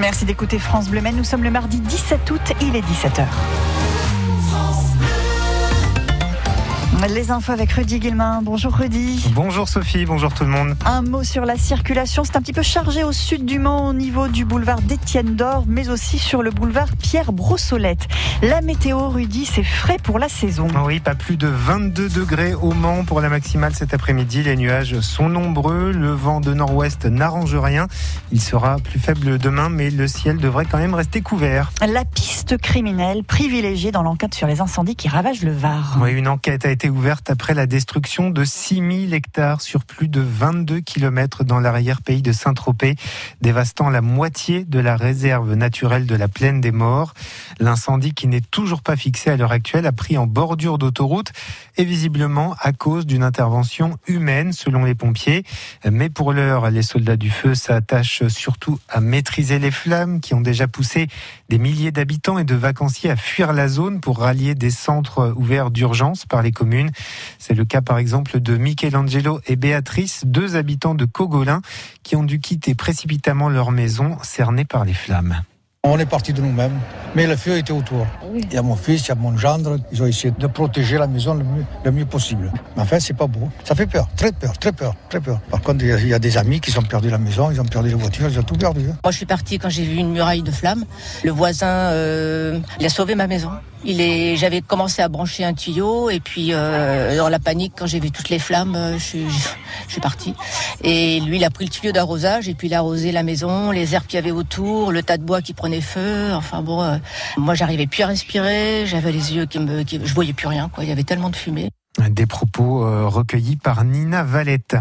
Merci d'écouter France Bleu Nous sommes le mardi 17 août, il est 17h. Les infos avec Rudy Guillemin. Bonjour Rudy. Bonjour Sophie, bonjour tout le monde. Un mot sur la circulation. C'est un petit peu chargé au sud du Mans au niveau du boulevard d'Étienne d'Or, mais aussi sur le boulevard Pierre Brossolette. La météo, Rudy, c'est frais pour la saison. Oui, pas plus de 22 degrés au Mans pour la maximale cet après-midi. Les nuages sont nombreux. Le vent de nord-ouest n'arrange rien. Il sera plus faible demain, mais le ciel devrait quand même rester couvert. La piste criminelle privilégiée dans l'enquête sur les incendies qui ravagent le Var. Oui, une enquête a été ouverte après la destruction de 6000 hectares sur plus de 22 km dans l'arrière-pays de Saint-Tropez, dévastant la moitié de la réserve naturelle de la plaine des Morts. L'incendie qui n'est toujours pas fixé à l'heure actuelle a pris en bordure d'autoroute et visiblement à cause d'une intervention humaine selon les pompiers. Mais pour l'heure, les soldats du feu s'attachent surtout à maîtriser les flammes qui ont déjà poussé des milliers d'habitants et de vacanciers à fuir la zone pour rallier des centres ouverts d'urgence par les communes. C'est le cas par exemple de Michelangelo et Béatrice, deux habitants de Cogolin, qui ont dû quitter précipitamment leur maison cernée par les flammes. On est parti de nous-mêmes, mais le feu était autour. Il y a mon fils, il y a mon gendre, ils ont essayé de protéger la maison le mieux, possible. Mais enfin, c'est pas beau. Ça fait peur, très peur, très peur, très peur. Par contre, il y a des amis qui ont perdu la maison, ils ont perdu les voitures, ils ont tout perdu. Hein. Moi, je suis parti quand j'ai vu une muraille de flammes. Le voisin, euh, il a sauvé ma maison. Il est, j'avais commencé à brancher un tuyau et puis euh, dans la panique quand j'ai vu toutes les flammes, euh, je, suis, je, suis parti. Et lui, il a pris le tuyau d'arrosage et puis il a arrosé la maison, les herbes qu'il y avait autour, le tas de bois qui prenait feu. Enfin bon, euh, moi j'arrivais plus à respirer, j'avais les yeux qui me, qui, je voyais plus rien quoi. Il y avait tellement de fumée. Des propos recueillis par Nina Valette.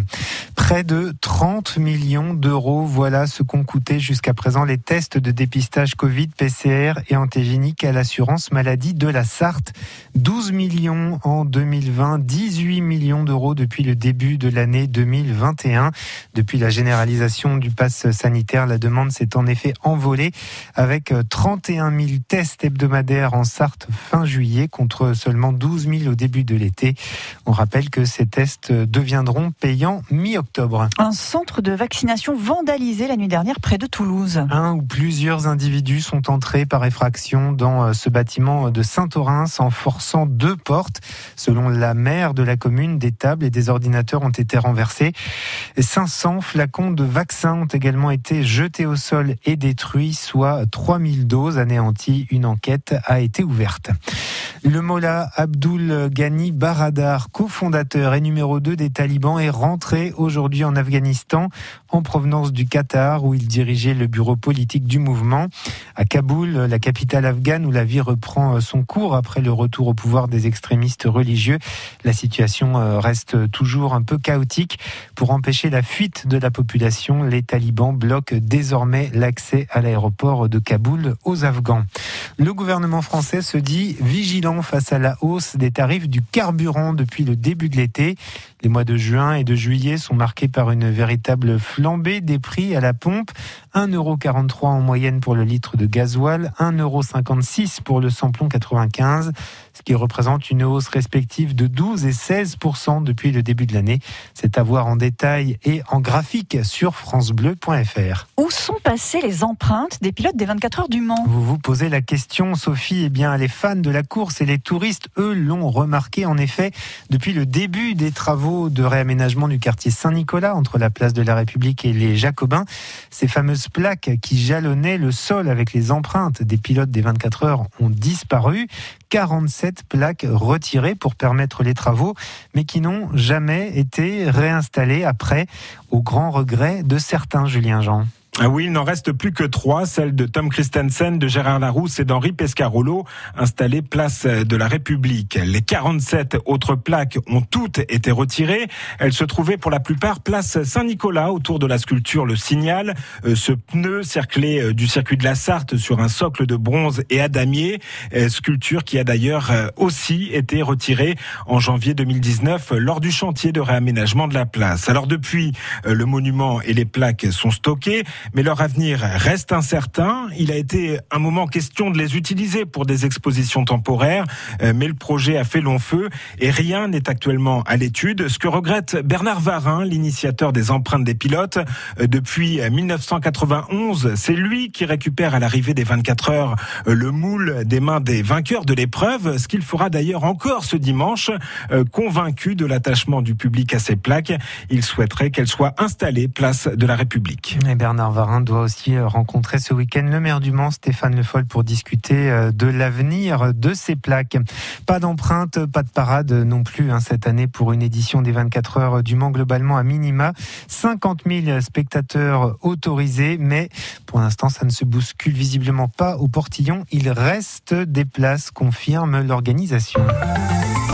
Près de 30 millions d'euros, voilà ce qu'ont coûté jusqu'à présent les tests de dépistage Covid, PCR et antigénique à l'assurance maladie de la Sarthe. 12 millions en 2020, 18 millions d'euros depuis le début de l'année 2021. Depuis la généralisation du pass sanitaire, la demande s'est en effet envolée avec 31 000 tests hebdomadaires en Sarthe fin juillet contre seulement 12 000 au début de l'été. On rappelle que ces tests deviendront payants mi-octobre. Un centre de vaccination vandalisé la nuit dernière près de Toulouse. Un ou plusieurs individus sont entrés par effraction dans euh, ce bâtiment de Saint-Orins en forçant deux portes. Selon la maire de la commune, des tables et des ordinateurs ont été renversés. 500 flacons de vaccins ont également été jetés au sol et détruits, soit 3000 doses anéanties. Une enquête a été ouverte. Le Mollah Abdul Ghani Baradar, cofondateur et numéro 2 des talibans, est rentré aujourd'hui en Afghanistan en provenance du Qatar où il dirigeait le bureau politique du mouvement. À Kaboul, la capitale afghane où la vie reprend son cours après le retour au pouvoir des extrémistes religieux, la situation euh, reste toujours un peu chaotique. Pour empêcher la fuite de la population, les talibans bloquent désormais l'accès à l'aéroport de Kaboul aux Afghans. Le gouvernement français se dit vigilant face à la hausse des tarifs du carburant depuis le début de l'été. Les mois de juin et de juillet sont marqués par une véritable flambée des prix à la pompe. 1,43€ en moyenne pour le litre de gasoil, 1,56€ pour le samplon 95, ce qui représente une hausse respective de 12 et 16% depuis le début de l'année. C'est à voir en détail et en graphique sur francebleu.fr. Où sont passées les empreintes des pilotes des 24 heures du Mans? Vous vous posez la question, Sophie. Eh bien, les fans de la course et les touristes, eux, l'ont remarqué. En effet, depuis le début des travaux de réaménagement du quartier Saint-Nicolas entre la place de la République et les Jacobins, ces fameuses plaques qui jalonnaient le sol avec les empreintes des pilotes des 24 heures ont disparu. 47 plaques retirées pour permettre les travaux, mais qui n'ont jamais été réinstallées après, au grand regret de certains Julien Jean. Ah oui, il n'en reste plus que trois, celles de Tom Christensen, de Gérard Larousse et d'Henri Pescarolo, installées place de la République. Les 47 autres plaques ont toutes été retirées. Elles se trouvaient pour la plupart place Saint-Nicolas, autour de la sculpture Le Signal, euh, ce pneu cerclé euh, du circuit de la Sarthe sur un socle de bronze et à damier, euh, sculpture qui a d'ailleurs aussi été retirée en janvier 2019 lors du chantier de réaménagement de la place. Alors depuis, le monument et les plaques sont stockés. Mais leur avenir reste incertain. Il a été un moment question de les utiliser pour des expositions temporaires, euh, mais le projet a fait long feu et rien n'est actuellement à l'étude. Ce que regrette Bernard Varin, l'initiateur des empreintes des pilotes, euh, depuis 1991, c'est lui qui récupère à l'arrivée des 24 heures le moule des mains des vainqueurs de l'épreuve, ce qu'il fera d'ailleurs encore ce dimanche, convaincu de l'attachement du public à ces plaques. Il souhaiterait qu'elles soient installées place de la République. Varin doit aussi euh, rencontrer ce week-end le maire du Mans, Stéphane Le Foll, pour discuter euh, de l'avenir de ces plaques. Pas d'empreinte, pas de parade non plus hein, cette année pour une édition des 24 heures du Mans globalement à minima. 50 000 spectateurs autorisés, mais pour l'instant ça ne se bouscule visiblement pas au portillon. Il reste des places, confirme l'organisation.